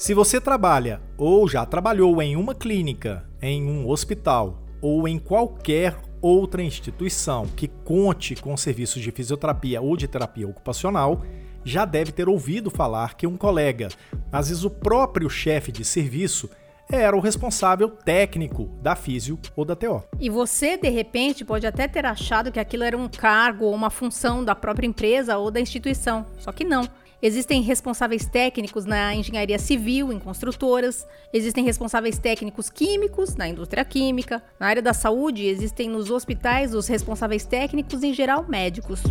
Se você trabalha ou já trabalhou em uma clínica, em um hospital ou em qualquer outra instituição que conte com serviços de fisioterapia ou de terapia ocupacional, já deve ter ouvido falar que um colega, às vezes o próprio chefe de serviço, era o responsável técnico da físio ou da TO. E você, de repente, pode até ter achado que aquilo era um cargo ou uma função da própria empresa ou da instituição. Só que não. Existem responsáveis técnicos na engenharia civil, em construtoras, existem responsáveis técnicos químicos na indústria química, na área da saúde, existem nos hospitais os responsáveis técnicos, em geral, médicos.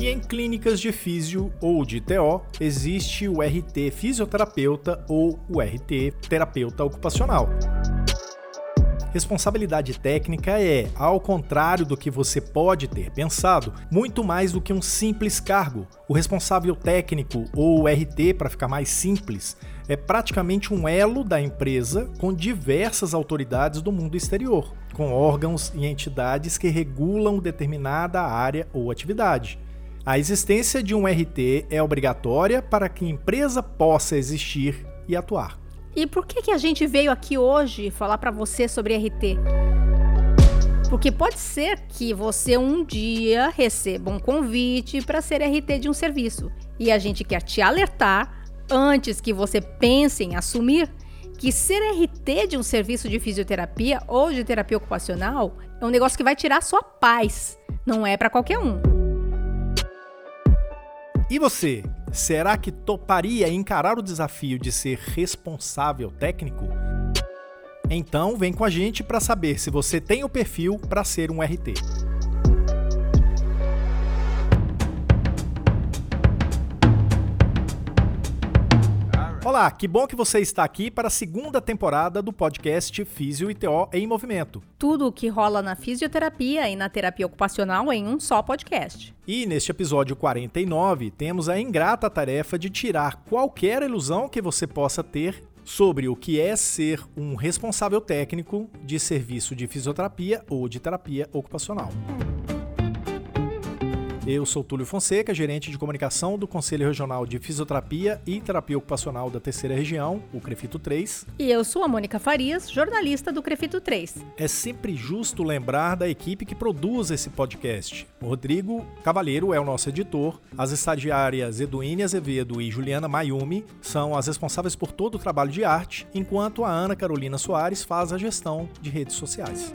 E em clínicas de físio ou de TO, existe o RT fisioterapeuta ou o RT terapeuta ocupacional. Responsabilidade técnica é, ao contrário do que você pode ter pensado, muito mais do que um simples cargo. O responsável técnico, ou RT para ficar mais simples, é praticamente um elo da empresa com diversas autoridades do mundo exterior, com órgãos e entidades que regulam determinada área ou atividade. A existência de um RT é obrigatória para que a empresa possa existir e atuar. E por que, que a gente veio aqui hoje falar para você sobre RT? Porque pode ser que você um dia receba um convite para ser RT de um serviço. E a gente quer te alertar, antes que você pense em assumir, que ser RT de um serviço de fisioterapia ou de terapia ocupacional é um negócio que vai tirar sua paz. Não é para qualquer um. E você, será que toparia encarar o desafio de ser responsável técnico? Então, vem com a gente para saber se você tem o perfil para ser um RT. Olá, que bom que você está aqui para a segunda temporada do podcast Físio e TO em Movimento. Tudo o que rola na fisioterapia e na terapia ocupacional em um só podcast. E neste episódio 49, temos a ingrata tarefa de tirar qualquer ilusão que você possa ter sobre o que é ser um responsável técnico de serviço de fisioterapia ou de terapia ocupacional. Eu sou Túlio Fonseca, gerente de comunicação do Conselho Regional de Fisioterapia e Terapia Ocupacional da Terceira Região, o CREFITO 3. E eu sou a Mônica Farias, jornalista do CREFITO 3. É sempre justo lembrar da equipe que produz esse podcast. O Rodrigo Cavalheiro é o nosso editor, as estagiárias Eduine Azevedo e Juliana Mayumi são as responsáveis por todo o trabalho de arte, enquanto a Ana Carolina Soares faz a gestão de redes sociais.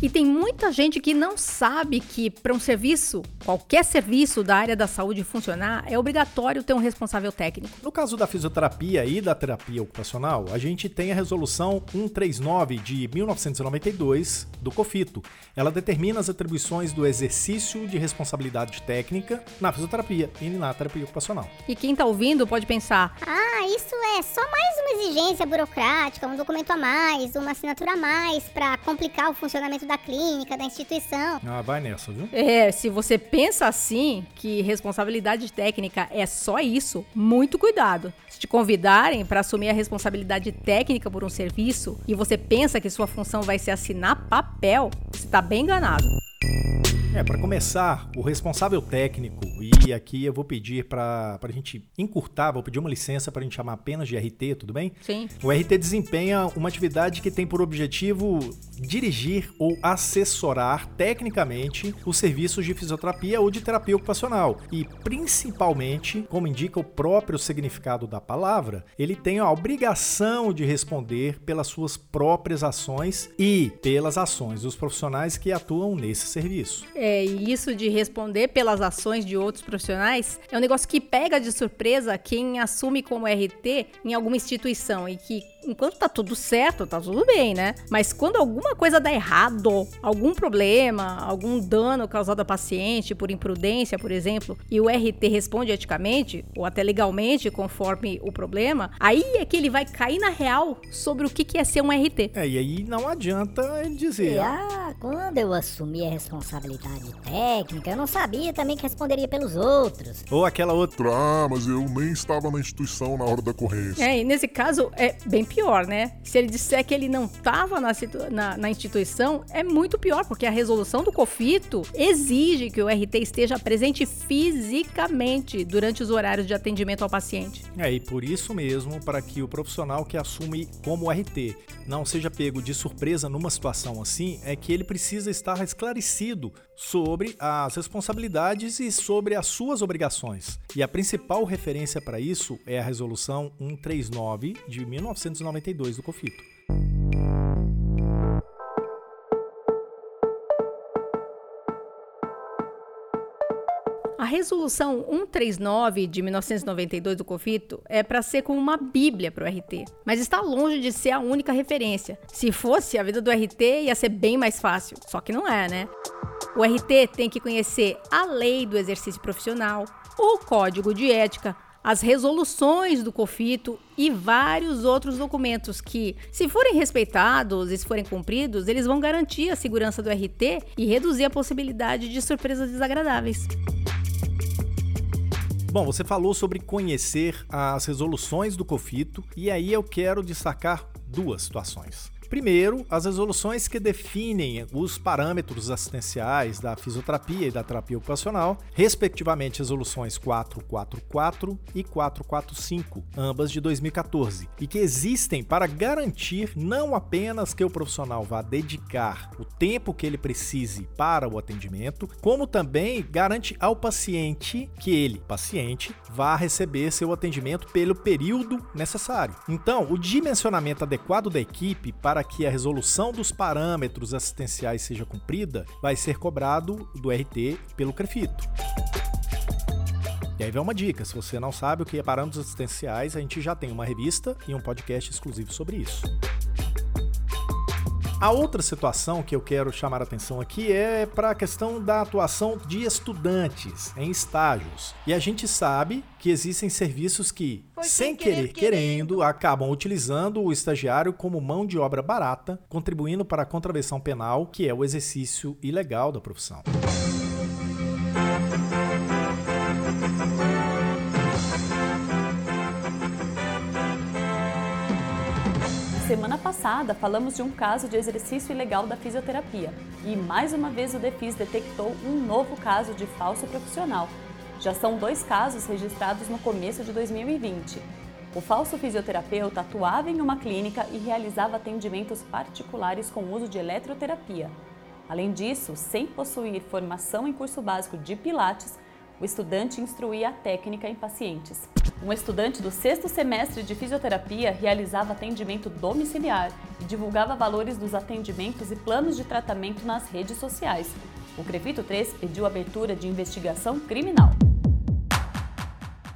E tem muita gente que não sabe que para um serviço, qualquer serviço da área da saúde funcionar, é obrigatório ter um responsável técnico. No caso da fisioterapia e da terapia ocupacional, a gente tem a resolução 139 de 1992 do COFITO. Ela determina as atribuições do exercício de responsabilidade técnica na fisioterapia e na terapia ocupacional. E quem está ouvindo pode pensar: "Ah, isso é só mais uma exigência burocrática, um documento a mais, uma assinatura a mais para complicar o funcionamento da clínica, da instituição. Ah, vai nessa, viu? É, se você pensa assim, que responsabilidade técnica é só isso, muito cuidado. Se te convidarem para assumir a responsabilidade técnica por um serviço e você pensa que sua função vai ser assinar papel, você está bem enganado. É, para começar, o responsável técnico, e aqui eu vou pedir para a gente encurtar, vou pedir uma licença para a gente chamar apenas de RT, tudo bem? Sim. O RT desempenha uma atividade que tem por objetivo dirigir ou assessorar tecnicamente os serviços de fisioterapia ou de terapia ocupacional. E principalmente, como indica o próprio significado da palavra, ele tem a obrigação de responder pelas suas próprias ações e pelas ações dos profissionais que atuam nesse serviço. É, e isso de responder pelas ações de outros profissionais é um negócio que pega de surpresa quem assume como RT em alguma instituição e que enquanto tá tudo certo, tá tudo bem, né? Mas quando alguma coisa dá errado, algum problema, algum dano causado a paciente por imprudência, por exemplo, e o RT responde eticamente, ou até legalmente, conforme o problema, aí é que ele vai cair na real sobre o que é ser um RT. É, e aí não adianta ele dizer. Ah, quando eu assumi a responsabilidade técnica, eu não sabia também que responderia pelos outros. Ou aquela outra. Ah, mas eu nem estava na instituição na hora da ocorrência. É, e nesse caso é bem pior, né? Se ele disser que ele não estava na, na, na, instituição, é muito pior, porque a resolução do COFITO exige que o RT esteja presente fisicamente durante os horários de atendimento ao paciente. É, e por isso mesmo, para que o profissional que assume como RT não seja pego de surpresa numa situação assim, é que ele precisa estar esclarecido sobre as responsabilidades e sobre as suas obrigações. E a principal referência para isso é a Resolução 139 de 1992 do COFITO. A resolução 139 de 1992 do COFITO é para ser como uma bíblia para o RT, mas está longe de ser a única referência. Se fosse, a vida do RT ia ser bem mais fácil, só que não é, né? O RT tem que conhecer a lei do exercício profissional, o código de ética, as resoluções do COFITO e vários outros documentos que, se forem respeitados e se forem cumpridos, eles vão garantir a segurança do RT e reduzir a possibilidade de surpresas desagradáveis. Bom, você falou sobre conhecer as resoluções do COFITO e aí eu quero destacar duas situações. Primeiro, as resoluções que definem os parâmetros assistenciais da fisioterapia e da terapia ocupacional, respectivamente resoluções 444 e 445, ambas de 2014, e que existem para garantir não apenas que o profissional vá dedicar o tempo que ele precise para o atendimento, como também garante ao paciente que ele, paciente, vá receber seu atendimento pelo período necessário. Então, o dimensionamento adequado da equipe para para que a resolução dos parâmetros assistenciais seja cumprida, vai ser cobrado do RT pelo CREFITO. E aí vem uma dica: se você não sabe o que é parâmetros assistenciais, a gente já tem uma revista e um podcast exclusivo sobre isso. A outra situação que eu quero chamar a atenção aqui é para a questão da atuação de estudantes em estágios. E a gente sabe que existem serviços que, sem querer, querendo, acabam utilizando o estagiário como mão de obra barata, contribuindo para a contravenção penal, que é o exercício ilegal da profissão. Semana passada falamos de um caso de exercício ilegal da fisioterapia e mais uma vez o DEFIS detectou um novo caso de falso profissional. Já são dois casos registrados no começo de 2020. O falso fisioterapeuta atuava em uma clínica e realizava atendimentos particulares com uso de eletroterapia. Além disso, sem possuir formação em curso básico de Pilates, o estudante instruía a técnica em pacientes. Um estudante do sexto semestre de fisioterapia realizava atendimento domiciliar e divulgava valores dos atendimentos e planos de tratamento nas redes sociais. O Crefito 3 pediu abertura de investigação criminal.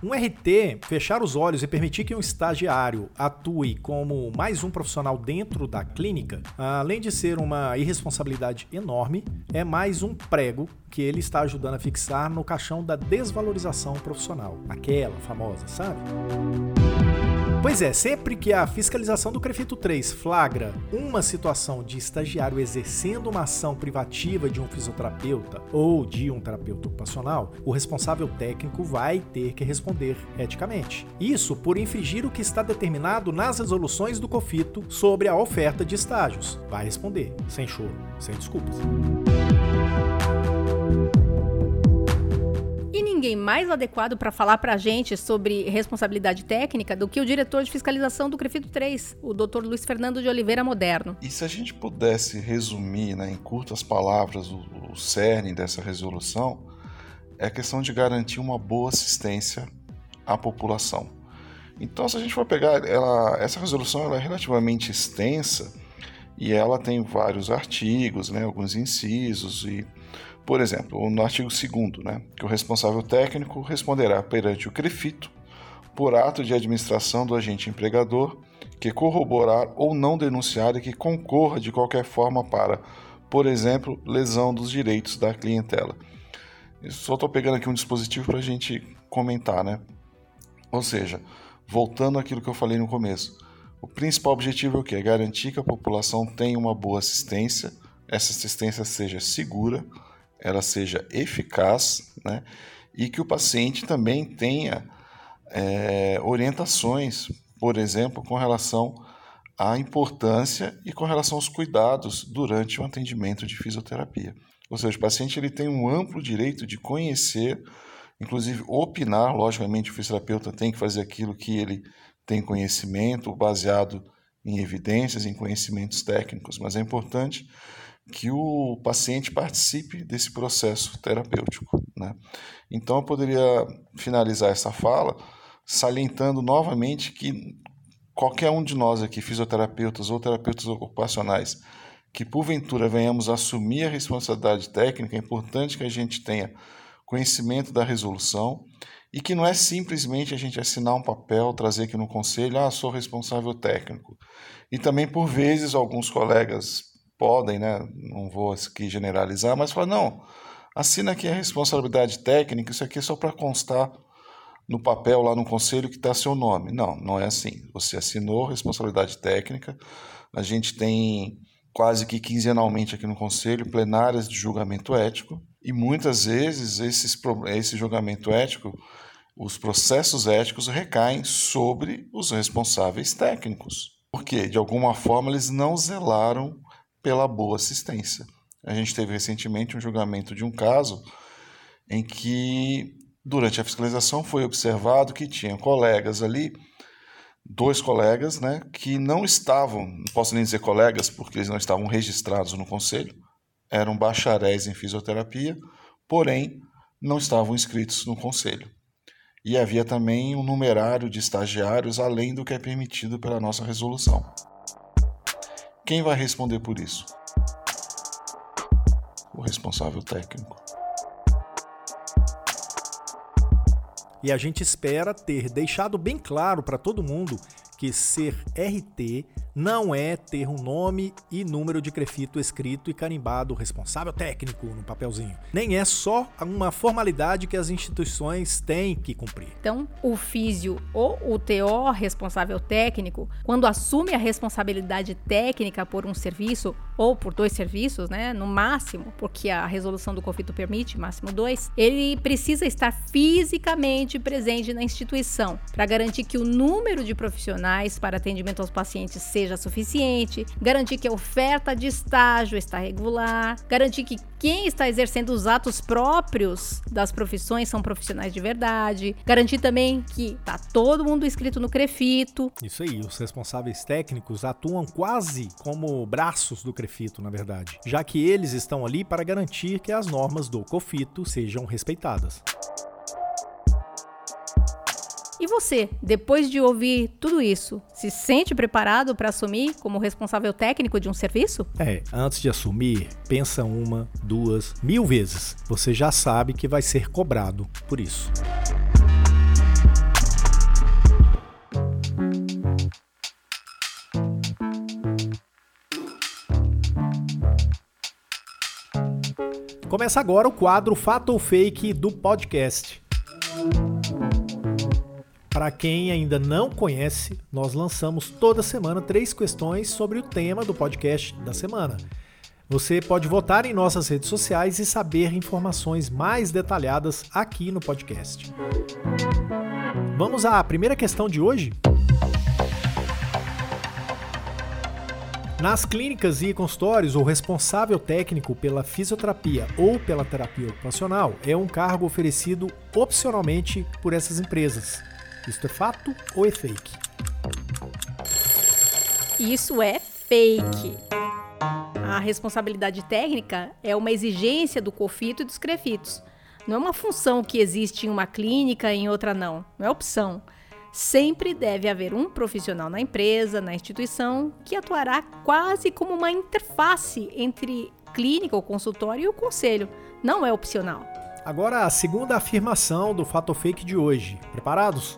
Um RT, fechar os olhos e permitir que um estagiário atue como mais um profissional dentro da clínica, além de ser uma irresponsabilidade enorme, é mais um prego que ele está ajudando a fixar no caixão da desvalorização profissional. Aquela famosa, sabe? Pois é, sempre que a fiscalização do Crefito 3 flagra uma situação de estagiário exercendo uma ação privativa de um fisioterapeuta ou de um terapeuta ocupacional, o responsável técnico vai ter que responder eticamente. Isso por infringir o que está determinado nas resoluções do COFITO sobre a oferta de estágios. Vai responder, sem choro, sem desculpas. Ninguém mais adequado para falar para a gente sobre responsabilidade técnica do que o diretor de fiscalização do CREFITO 3, o Dr. Luiz Fernando de Oliveira Moderno. E se a gente pudesse resumir né, em curtas palavras o, o cerne dessa resolução, é a questão de garantir uma boa assistência à população. Então, se a gente for pegar, ela, essa resolução ela é relativamente extensa e ela tem vários artigos, né, alguns incisos e por exemplo, no artigo 2 né, que o responsável técnico responderá perante o CREFITO por ato de administração do agente empregador que corroborar ou não denunciar e que concorra de qualquer forma para, por exemplo, lesão dos direitos da clientela. Eu só estou pegando aqui um dispositivo para a gente comentar, né? Ou seja, voltando àquilo que eu falei no começo, o principal objetivo é o que? É garantir que a população tenha uma boa assistência, essa assistência seja segura, ela seja eficaz, né? E que o paciente também tenha é, orientações, por exemplo, com relação à importância e com relação aos cuidados durante o atendimento de fisioterapia. Ou seja, o paciente ele tem um amplo direito de conhecer, inclusive opinar, logicamente o fisioterapeuta tem que fazer aquilo que ele tem conhecimento, baseado em evidências, em conhecimentos técnicos, mas é importante que o paciente participe desse processo terapêutico. Né? Então, eu poderia finalizar essa fala salientando novamente que qualquer um de nós aqui, fisioterapeutas ou terapeutas ocupacionais, que porventura venhamos assumir a responsabilidade técnica, é importante que a gente tenha conhecimento da resolução e que não é simplesmente a gente assinar um papel, trazer aqui no conselho, ah, sou responsável técnico. E também, por vezes, alguns colegas podem, né, não vou aqui generalizar, mas falar, não, assina aqui a responsabilidade técnica, isso aqui é só para constar no papel lá no conselho que está seu nome. Não, não é assim. Você assinou responsabilidade técnica, a gente tem quase que quinzenalmente aqui no conselho plenárias de julgamento ético, e muitas vezes esses, esse julgamento ético, os processos éticos recaem sobre os responsáveis técnicos. Porque, de alguma forma, eles não zelaram pela boa assistência. A gente teve recentemente um julgamento de um caso em que, durante a fiscalização, foi observado que tinha colegas ali, dois colegas, né, que não estavam, não posso nem dizer colegas, porque eles não estavam registrados no conselho, eram bacharéis em fisioterapia, porém não estavam inscritos no conselho. E havia também um numerário de estagiários além do que é permitido pela nossa resolução. Quem vai responder por isso? O responsável técnico. E a gente espera ter deixado bem claro para todo mundo que ser RT não é ter um nome e número de crefito escrito e carimbado responsável técnico no papelzinho. Nem é só uma formalidade que as instituições têm que cumprir. Então, o físio ou o TO responsável técnico, quando assume a responsabilidade técnica por um serviço ou por dois serviços, né, no máximo, porque a resolução do conflito permite máximo dois, ele precisa estar fisicamente presente na instituição para garantir que o número de profissionais para atendimento aos pacientes seja suficiente, garantir que a oferta de estágio está regular, garantir que quem está exercendo os atos próprios das profissões são profissionais de verdade, garantir também que tá todo mundo inscrito no Crefito. Isso aí, os responsáveis técnicos atuam quase como braços do Crefito, na verdade, já que eles estão ali para garantir que as normas do COFITO sejam respeitadas. E você, depois de ouvir tudo isso, se sente preparado para assumir como responsável técnico de um serviço? É, antes de assumir, pensa uma, duas, mil vezes. Você já sabe que vai ser cobrado por isso. Começa agora o quadro Fato ou Fake do podcast. Para quem ainda não conhece, nós lançamos toda semana três questões sobre o tema do podcast da semana. Você pode votar em nossas redes sociais e saber informações mais detalhadas aqui no podcast. Vamos à primeira questão de hoje? Nas clínicas e consultórios, o responsável técnico pela fisioterapia ou pela terapia ocupacional é um cargo oferecido opcionalmente por essas empresas. Isto é fato ou é fake? Isso é fake. A responsabilidade técnica é uma exigência do COFITO e dos CREFITOS. Não é uma função que existe em uma clínica e em outra não. Não é opção. Sempre deve haver um profissional na empresa, na instituição, que atuará quase como uma interface entre clínica ou consultório e o conselho. Não é opcional. Agora a segunda afirmação do Fato Fake de hoje. Preparados?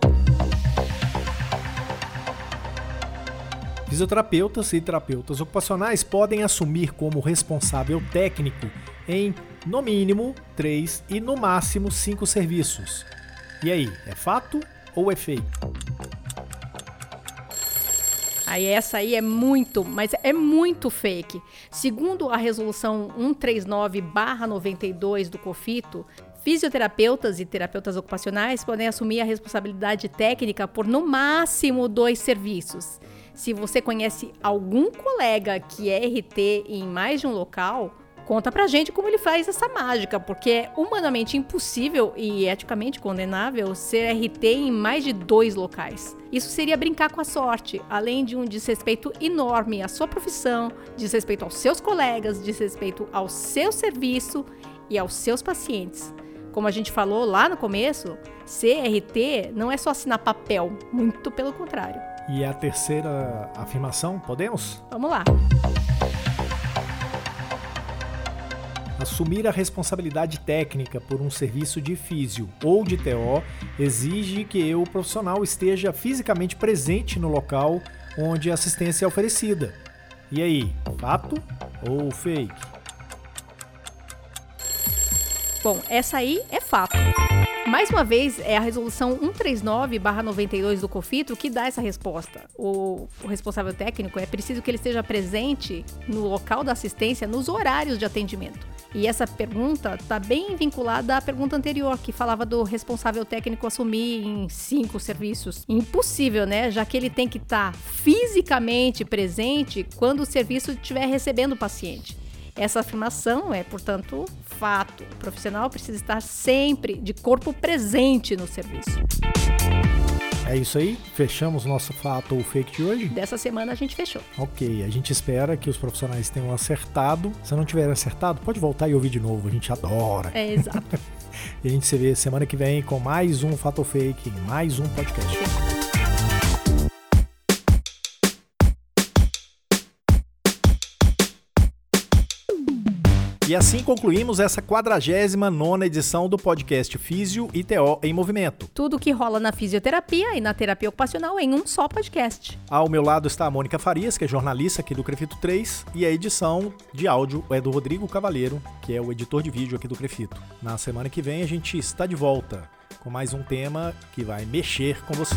Fisioterapeutas e terapeutas ocupacionais podem assumir como responsável técnico em, no mínimo, 3 e no máximo 5 serviços. E aí, é fato ou é fake? Aí essa aí é muito, mas é muito fake. Segundo a resolução 139/92 do COFITO, fisioterapeutas e terapeutas ocupacionais podem assumir a responsabilidade técnica por no máximo dois serviços. Se você conhece algum colega que é RT em mais de um local, Conta pra gente como ele faz essa mágica, porque é humanamente impossível e eticamente condenável ser RT em mais de dois locais. Isso seria brincar com a sorte, além de um desrespeito enorme à sua profissão, desrespeito aos seus colegas, desrespeito ao seu serviço e aos seus pacientes. Como a gente falou lá no começo, ser RT não é só assinar papel, muito pelo contrário. E a terceira afirmação, podemos? Vamos lá. Assumir a responsabilidade técnica por um serviço de físio ou de TO exige que o profissional esteja fisicamente presente no local onde a assistência é oferecida. E aí, fato ou fake? Bom, essa aí é fato. Mais uma vez, é a resolução 139/92 do COFITO que dá essa resposta. O, o, responsável técnico é preciso que ele esteja presente no local da assistência nos horários de atendimento. E essa pergunta está bem vinculada à pergunta anterior, que falava do responsável técnico assumir em cinco serviços. Impossível, né? Já que ele tem que estar tá fisicamente presente quando o serviço estiver recebendo o paciente. Essa afirmação é, portanto, fato. O profissional precisa estar sempre de corpo presente no serviço. É isso aí? Fechamos nosso fato ou fake de hoje? Dessa semana a gente fechou. Ok, a gente espera que os profissionais tenham acertado. Se não tiverem acertado, pode voltar e ouvir de novo, a gente adora. É, exato. e a gente se vê semana que vem com mais um Fato ou Fake, mais um podcast. E assim concluímos essa 49 edição do podcast Físio e TO em Movimento. Tudo que rola na fisioterapia e na terapia ocupacional em um só podcast. Ao meu lado está a Mônica Farias, que é jornalista aqui do Crefito 3, e a edição de áudio é do Rodrigo Cavaleiro, que é o editor de vídeo aqui do Crefito. Na semana que vem a gente está de volta com mais um tema que vai mexer com você.